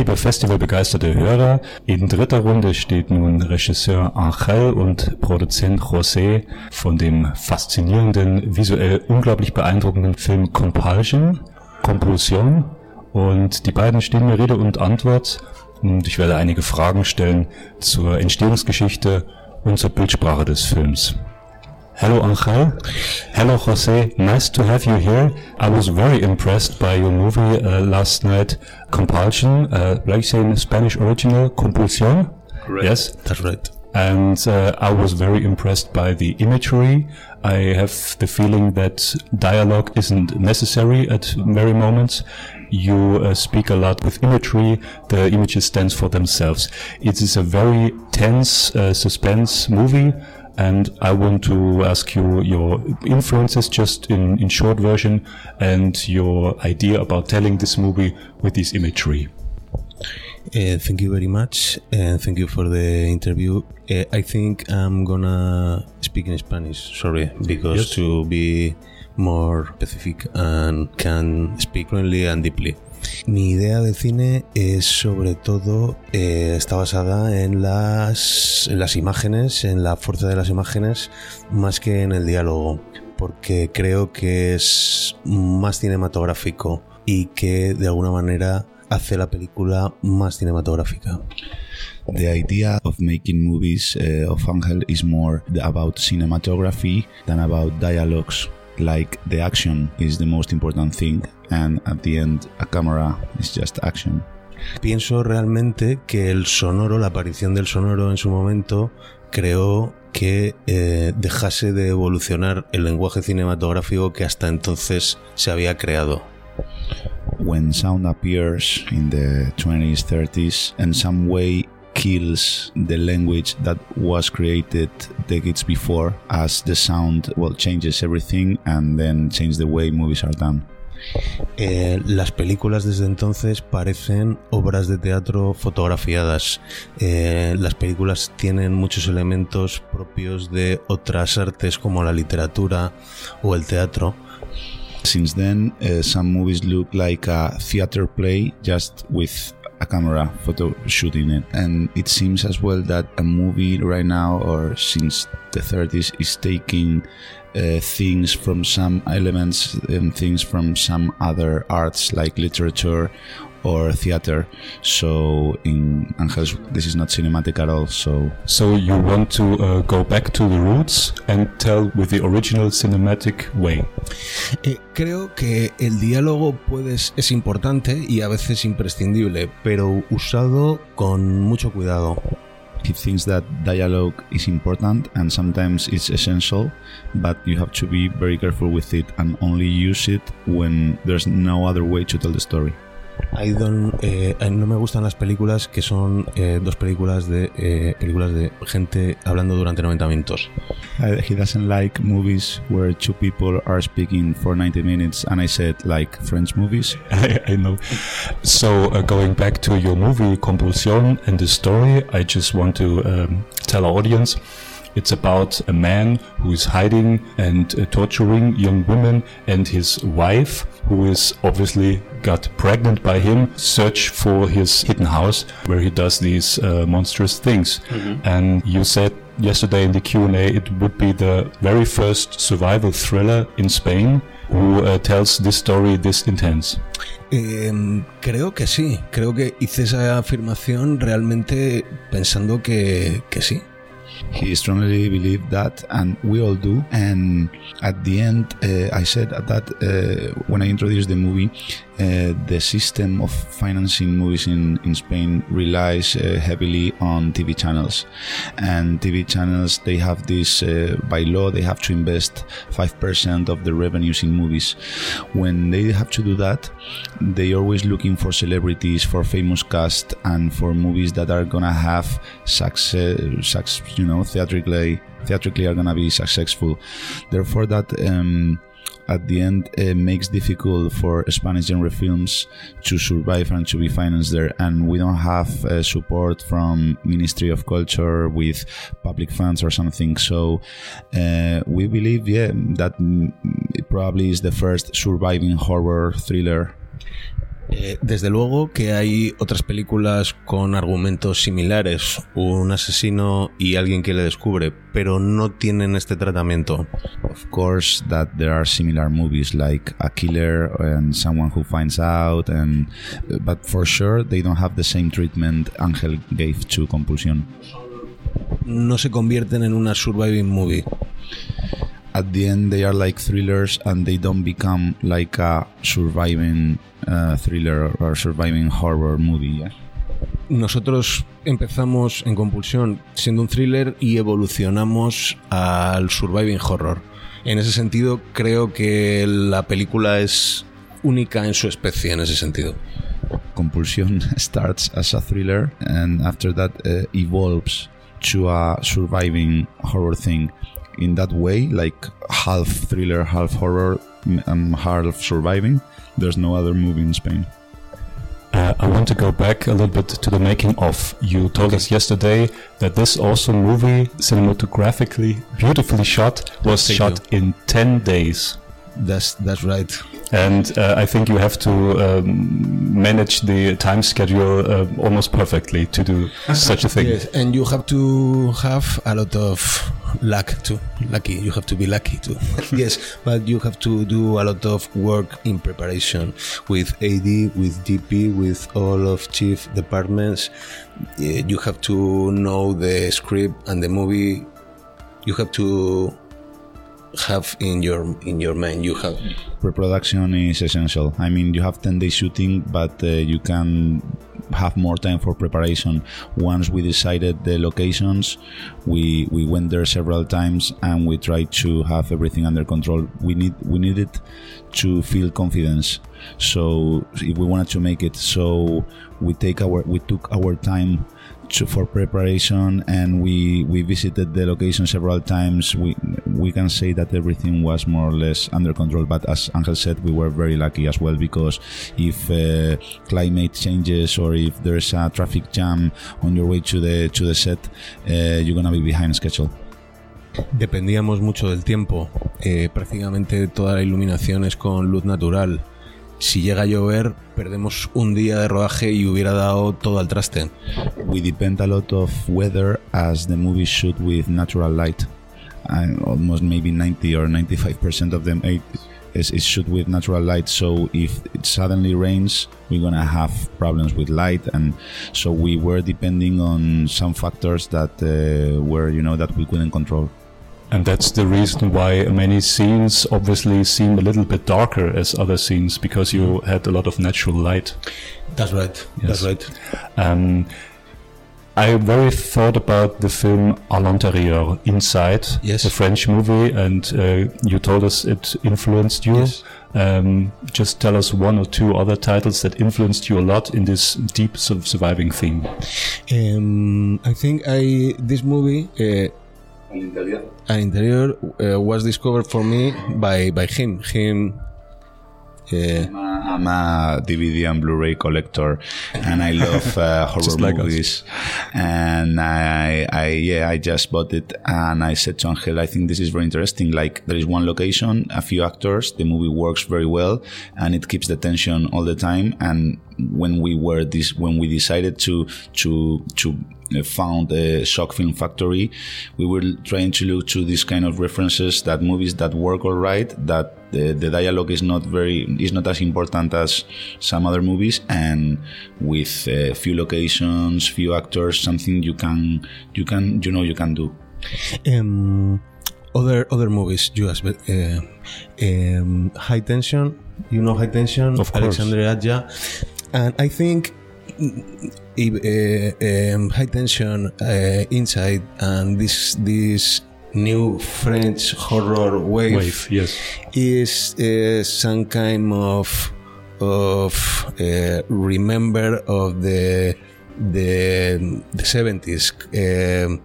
Liebe festivalbegeisterte Hörer, in dritter Runde steht nun Regisseur Angel und Produzent José von dem faszinierenden, visuell unglaublich beeindruckenden Film Compulsion, Kompulsion. Und die beiden stehen mir Rede und Antwort und ich werde einige Fragen stellen zur Entstehungsgeschichte und zur Bildsprache des Films. Hello Angel. Hello Jose. Nice to have you here. I was very impressed by your movie uh, last night, Compulsion. Uh, like you say in Spanish original, Compulsion. Correct. Yes, That's right. and uh, I was very impressed by the imagery. I have the feeling that dialogue isn't necessary at very moments. You uh, speak a lot with imagery. The images stand for themselves. It is a very tense uh, suspense movie. And I want to ask you your influences just in, in short version and your idea about telling this movie with this imagery. Uh, thank you very much, and thank you for the interview. Uh, I think I'm gonna speak in Spanish. Sorry, because Yes. to be more specific and can speak fluently and deeply. Mi idea del cine es sobre todo eh, está basada en las, en las imágenes, en la fuerza de las imágenes, más que en el diálogo, porque creo que es más cinematográfico y que de alguna manera hace la película más cinematográfica. The idea of making movies uh, of Angel is more about cinematography than about dialogues. Like the action is the most important thing, and at the end, a camera is just action. Pienso realmente que el sonoro, la aparición del sonoro en su momento, creó que eh, dejase de evolucionar el lenguaje cinematográfico que hasta entonces se había creado. When sound appears in the 20s, 30s, and some way kills the language that was created decades before, as the sound well changes everything and then change the way movies are done. Eh, las películas desde entonces parecen obras de teatro fotografiadas. Eh, las películas tienen muchos elementos propios de otras artes como la literatura o el teatro. Since then, uh, some movies look like a theater play just with a camera photo shooting it. And it seems as well that a movie right now, or since the 30s, is taking uh, things from some elements and things from some other arts like literature or theater. So in Angel's, this is not cinematic at all. So So you want to uh, go back to the roots and tell with the original cinematic way. Eh, creo que el diálogo puedes, es importante y a veces imprescindible, pero usado con mucho cuidado. he thinks that dialogue is important and sometimes it's essential, but you have to be very careful with it and only use it when there's no other way to tell the story. I don't, eh, no me gustan las películas que son eh, dos películas de eh, películas de gente hablando durante 90 minutos. He doesn't like movies where two people are speaking for 90 minutes, and I said like French movies. I, I know. So uh, going back to your movie Compulsion and the story, I just want to um, tell our audience. It's about a man who is hiding and uh, torturing young women and his wife, who is obviously got pregnant by him, search for his hidden house where he does these uh, monstrous things. And you said yesterday in the Q&A it would be the very first survival thriller in Spain who uh, tells this story this intense. Em, creo que sí, creo que hice esa afirmación realmente pensando que, que sí. He strongly believed that, and we all do. And at the end, uh, I said that uh, when I introduced the movie, uh, the system of financing movies in, in Spain relies uh, heavily on TV channels. And TV channels, they have this, uh, by law, they have to invest 5% of the revenues in movies. When they have to do that, they always looking for celebrities, for famous cast, and for movies that are gonna have success, success you know, theatrically, theatrically are gonna be successful. Therefore, that um, at the end uh, makes difficult for Spanish genre films to survive and to be financed there. And we don't have uh, support from Ministry of Culture with public funds or something. So uh, we believe, yeah, that mm, it probably is the first surviving horror thriller Eh, desde luego que hay otras películas con argumentos similares, un asesino y alguien que le descubre, pero no tienen este tratamiento. Of course, that there are similar movies like A Killer and Someone Who Finds Out, and but for sure they don't have the same treatment Angel gave to Compulsion. No se convierten en una surviving movie. At the end, they are like thrillers, and they don't become like a surviving uh, thriller or surviving horror movie. Yeah? Nosotros empezamos en Compulsión siendo un thriller y evolucionamos al surviving horror. En ese sentido, creo que la película es única en su especie en ese sentido. Compulsion starts as a thriller and after that uh, evolves to a surviving horror thing. In that way, like half thriller, half horror, and half surviving, there's no other movie in Spain. Uh, I want to go back a little bit to the making of. You told us yesterday that this also movie, cinematographically beautifully shot, was Thank shot in 10 days. That's, that's right. And uh, I think you have to um, manage the time schedule uh, almost perfectly to do such a thing. Yes, and you have to have a lot of luck too. Lucky, you have to be lucky too. yes, but you have to do a lot of work in preparation with AD, with DP, with all of chief departments. Eh, you have to know the script and the movie. You have to have in your in your mind. You have Pre-production is essential. I mean, you have 10 days shooting, but uh, you can have more time for preparation. Once we decided the locations, we we went there several times and we tried to have everything under control. We need we needed to feel confidence. So if we wanted to make it, so we take our we took our time to, for preparation and we we visited the location several times we we can say that everything was more or less under control but as angel said we were very lucky as well because if uh, climate changes or if there's a traffic jam on your way to the to the set uh, you're gonna be behind schedule Dependíamos mucho del tiempo. Eh, prácticamente toda la iluminación es con luz natural. Si llega a llover, perdemos un día de rodaje y hubiera dado todo al traste. we depend a lot of weather as the movies shoot with natural light. And almost maybe 90 or 95% of them is, is shoot with natural light. So if it suddenly rains we're gonna have problems with light. And so we were depending on some factors that uh, were you know that we couldn't control And that's the reason why many scenes obviously seem a little bit darker as other scenes because you had a lot of natural light. That's right. Yes. That's right. Um, I very thought about the film À l'intérieur, Inside, Yes. the French movie, and uh, you told us it influenced you. Yes. Um, just tell us one or two other titles that influenced you a lot in this deep surviving theme. Um, I think I this movie. Uh, Al Interior uh, was discovered for me by by him. Him. Uh, I'm a DVD and Blu-ray collector, and I love uh, horror like us. movies. And I, I, yeah, I just bought it, and I said to Angel, I think this is very interesting. Like there is one location, a few actors, the movie works very well, and it keeps the tension all the time. And when we were this, when we decided to to to found a shock film factory we were trying to look to these kind of references that movies that work all right that the, the dialogue is not very is not as important as some other movies and with a few locations few actors something you can you can you know you can do um, other other movies, you asked, but, uh, um, High Tension. You know High Tension, Of course. Alexandre Aja, and I think if, uh, High Tension, uh, Inside, and this this new French horror wave, Wave, yes. is uh, some kind of of uh, remember of the the the seventies. Um,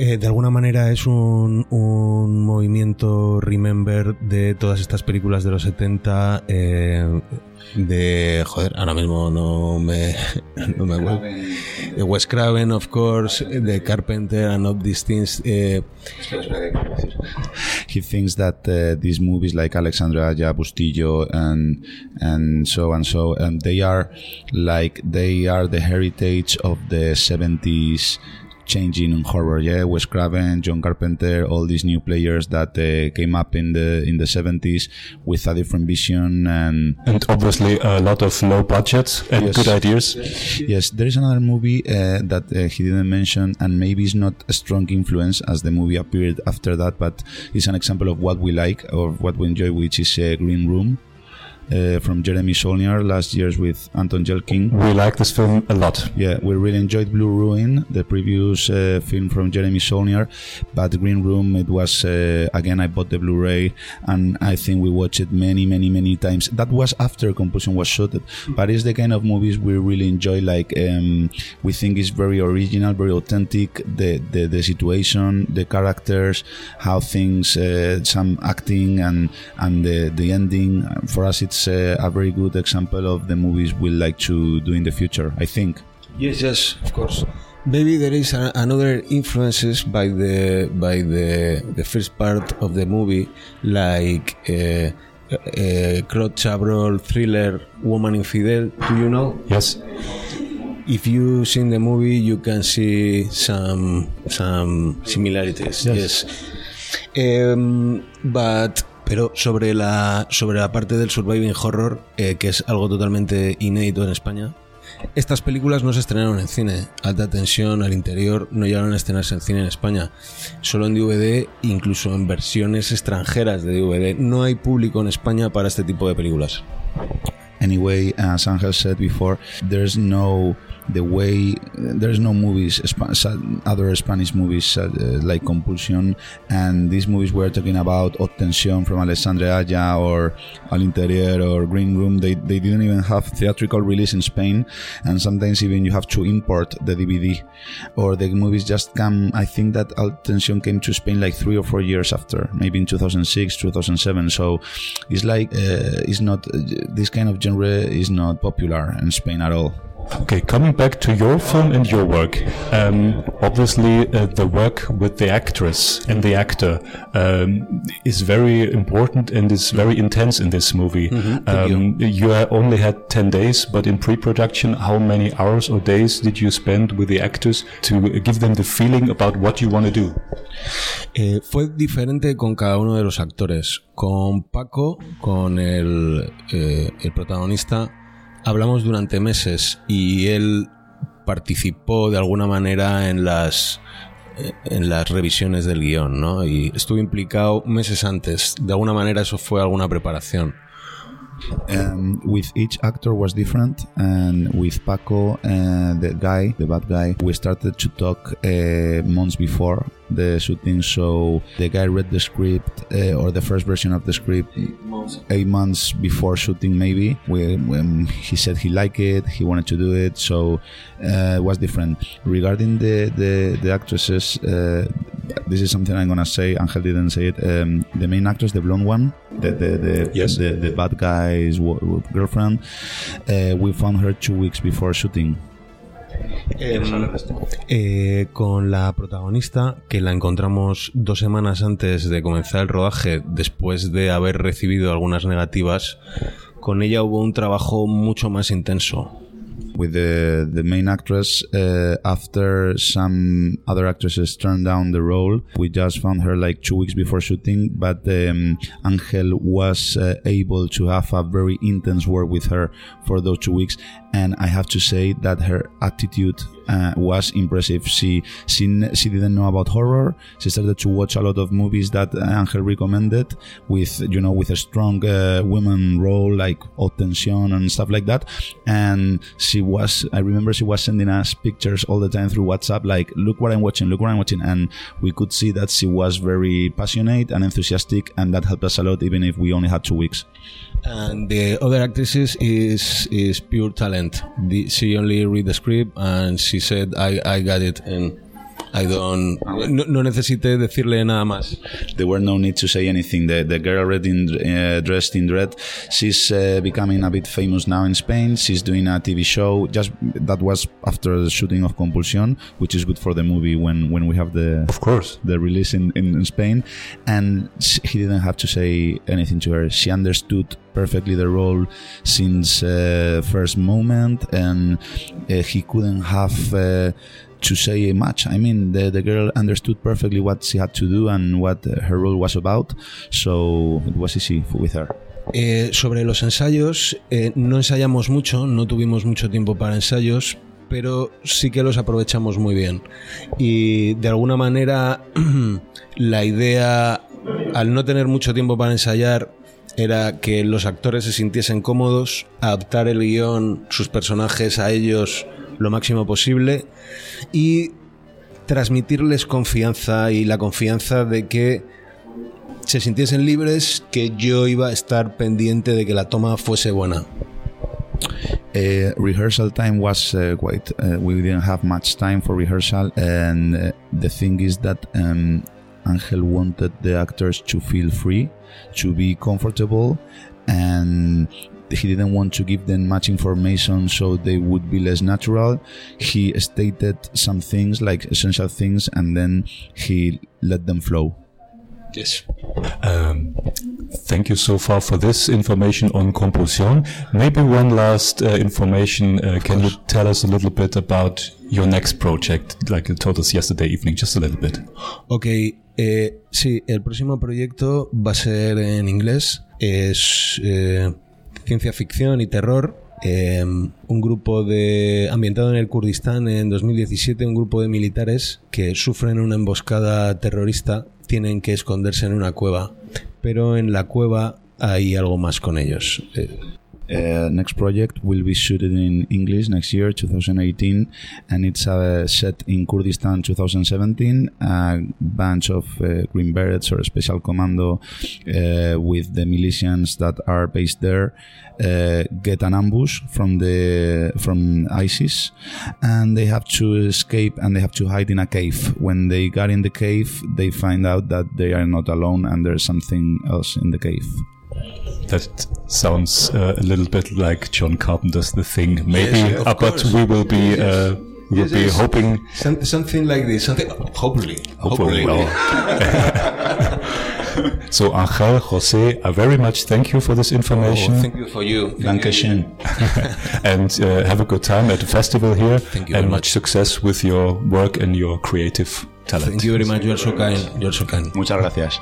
Eh, de alguna manera es un, un, movimiento remember de todas estas películas de los 70 eh, de joder ahora mismo no me no me acuerdo. De Wes Craven of course de Carpenter and of these things eh, he thinks that uh, these movies like Alexandra Aja, Bustillo and and so and so and they are like they are the heritage of the 70s changing in horror. Yeah, Wes Craven, John Carpenter, all these new players that uh, came up in the in the seventies with a different vision and and obviously a lot of low budgets and yes. good ideas. Yes, there is another movie uh, that uh, he didn't mention, and maybe it's not a strong influence as the movie appeared after that, but it's an example of what we like or what we enjoy, which is uh, Green Room uh, from Jeremy Saulnier last year's with Anton Yelchin. We like this film a lot. Yeah, we really enjoyed Blue Ruin, the previous uh, film from Jeremy Saulnier, but Green Room, it was, uh, again, I bought the Blu-ray and I think we watched it many, many, many times. That was after Compulsion was shot, but it's the kind of movies we really enjoy, like, um, we think it's very original, very authentic, the, the, the situation, the characters, how things, uh, some acting and, and the, the ending. For us, it's uh, a very good example of the movies we like to do in the future. I think. Yes, yes, of course. Maybe there is a, another influences by the by the the first part of the movie, like. Uh, uh, Claude Chabrol thriller Woman Infidel. Do you know? Yes. If you seen the movie, you can see some some similarities. Yes. yes. Um, but Pero sobre la, sobre la parte del surviving horror, eh, que es algo totalmente inédito en España, estas películas no se estrenaron en cine. Alta tensión al interior no llegaron a estrenarse en cine en España. Solo en DVD, incluso en versiones extranjeras de DVD. No hay público en España para este tipo de películas. Anyway, as Angel said before, there's no the way there's no movies other Spanish movies uh, like Compulsion and these movies we're talking about Obtención from Alessandra Aya or Al Interior or Green Room they, they didn't even have theatrical release in Spain and sometimes even you have to import the DVD or the movies just come I think that Obtención came to Spain like three or four years after maybe in 2006 2007 so it's like uh, it's not this kind of genre is not popular in Spain at all Okay, coming back to your film and your work, um, obviously uh, the work with the actress and the actor um, is very important and is very intense in this movie. Mm -hmm. um, you. you only had 10 days, but in pre-production, how many hours or days did you spend with the actors to give them the feeling about what you want to do? Eh, fue diferente con cada uno de los actores. Con Paco, con el, eh, el protagonista, hablamos durante meses y él participó de alguna manera en las en las revisiones del guion, ¿no? Y estuvo implicado meses antes. De alguna manera eso fue alguna preparación. Um, with each actor was different, and with Paco, uh, the guy, the bad guy, we started to talk uh, months before the shooting. So the guy read the script uh, or the first version of the script eight months, eight months before shooting, maybe. when he said he liked it, he wanted to do it. So uh, it was different. Regarding the the, the actresses, uh, this is something I'm gonna say. Angel didn't say it. Um, the main actress, the blonde one, the the the, yes. the, the bad guy's girlfriend, uh, we found her two weeks before shooting. Eh, eh, con la protagonista, que la encontramos dos semanas antes de comenzar el rodaje, después de haber recibido algunas negativas, con ella hubo un trabajo mucho más intenso. With the the main actress uh, after some other actresses turned down the role. We just found her like two weeks before shooting but um, Angel was uh, able to have a very intense work with her for those two weeks and I have to say that her attitude uh, was impressive. She she she didn't know about horror. She started to watch a lot of movies that Angel recommended with you know with a strong uh, role like Haute and stuff like that. And she was I remember she was sending us pictures all the time through WhatsApp like look what I'm watching, look what I'm watching, and we could see that she was very passionate and enthusiastic, and that helped us a lot even if we only had two weeks. And the other actresses is is pure talent. The, she only read the script and she said, "I I got it," and I don't. No, no necesité decirle nada más. There were no need to say anything. The, the girl red in, uh, dressed in red, she's uh, becoming a bit famous now in Spain. She's doing a TV show. Just that was after the shooting of Compulsion, which is good for the movie when, when we have the Of course. the release in, in, in Spain. And sh- he didn't have to say anything to her. She understood perfectly the role since uh, first moment, and uh, he couldn't have. To say much. I mean, the, girl understood perfectly what she had to do and what uh, her role was about, so it was easy with her. Eh, sobre los ensayos, eh, no ensayamos mucho, no tuvimos mucho tiempo para ensayos, pero sí que los aprovechamos muy bien. Y de alguna manera, la idea, al no tener mucho tiempo para ensayar, era que los actores se sintiesen cómodos, adaptar el guion, sus personajes a ellos lo máximo posible y transmitirles confianza y la confianza de que se sintiesen libres, que yo iba a estar pendiente de que la toma fuese buena. Uh, rehearsal time was uh, quite. Uh, we didn't have much time for rehearsal, and uh, the thing is that um, Angel wanted the actors to feel free, to be comfortable, and he didn't want to give them much information so they would be less natural. He stated some things like essential things, and then he let them flow. Yes. Um, thank you so far for this information on Compulsion. Maybe one last uh, information. Uh, can you tell us a little bit about your next project, like you told us yesterday evening, just a little bit? Ok, eh, sí, el próximo proyecto va a ser en inglés. Es eh, ciencia ficción y terror. Eh, un grupo de ambientado en el Kurdistán en 2017, un grupo de militares que sufren una emboscada terrorista, tienen que esconderse en una cueva, pero en la cueva hay algo más con ellos. Eh, Uh, next project will be shooted in English next year, 2018, and it's uh, set in Kurdistan 2017. A bunch of uh, Green Berets or Special Commando uh, with the militias that are based there uh, get an ambush from the from ISIS, and they have to escape and they have to hide in a cave. When they got in the cave, they find out that they are not alone and there's something else in the cave. That sounds uh, a little bit like John Carpenter's The Thing. Maybe, Yes, of uh, but we will be uh, we will Yes, be yes. hoping. some- something like this. Something, hopefully. Hopefully, oh. so Angel, Jose, I very much thank you for this information. Oh, thank you for you. Thank you. Dankeschön. and uh, have a good time at the festival here. Thank you and very much much. success with your work and your creative talent. Thank you very much. You're so kind. You're so kind. Muchas gracias.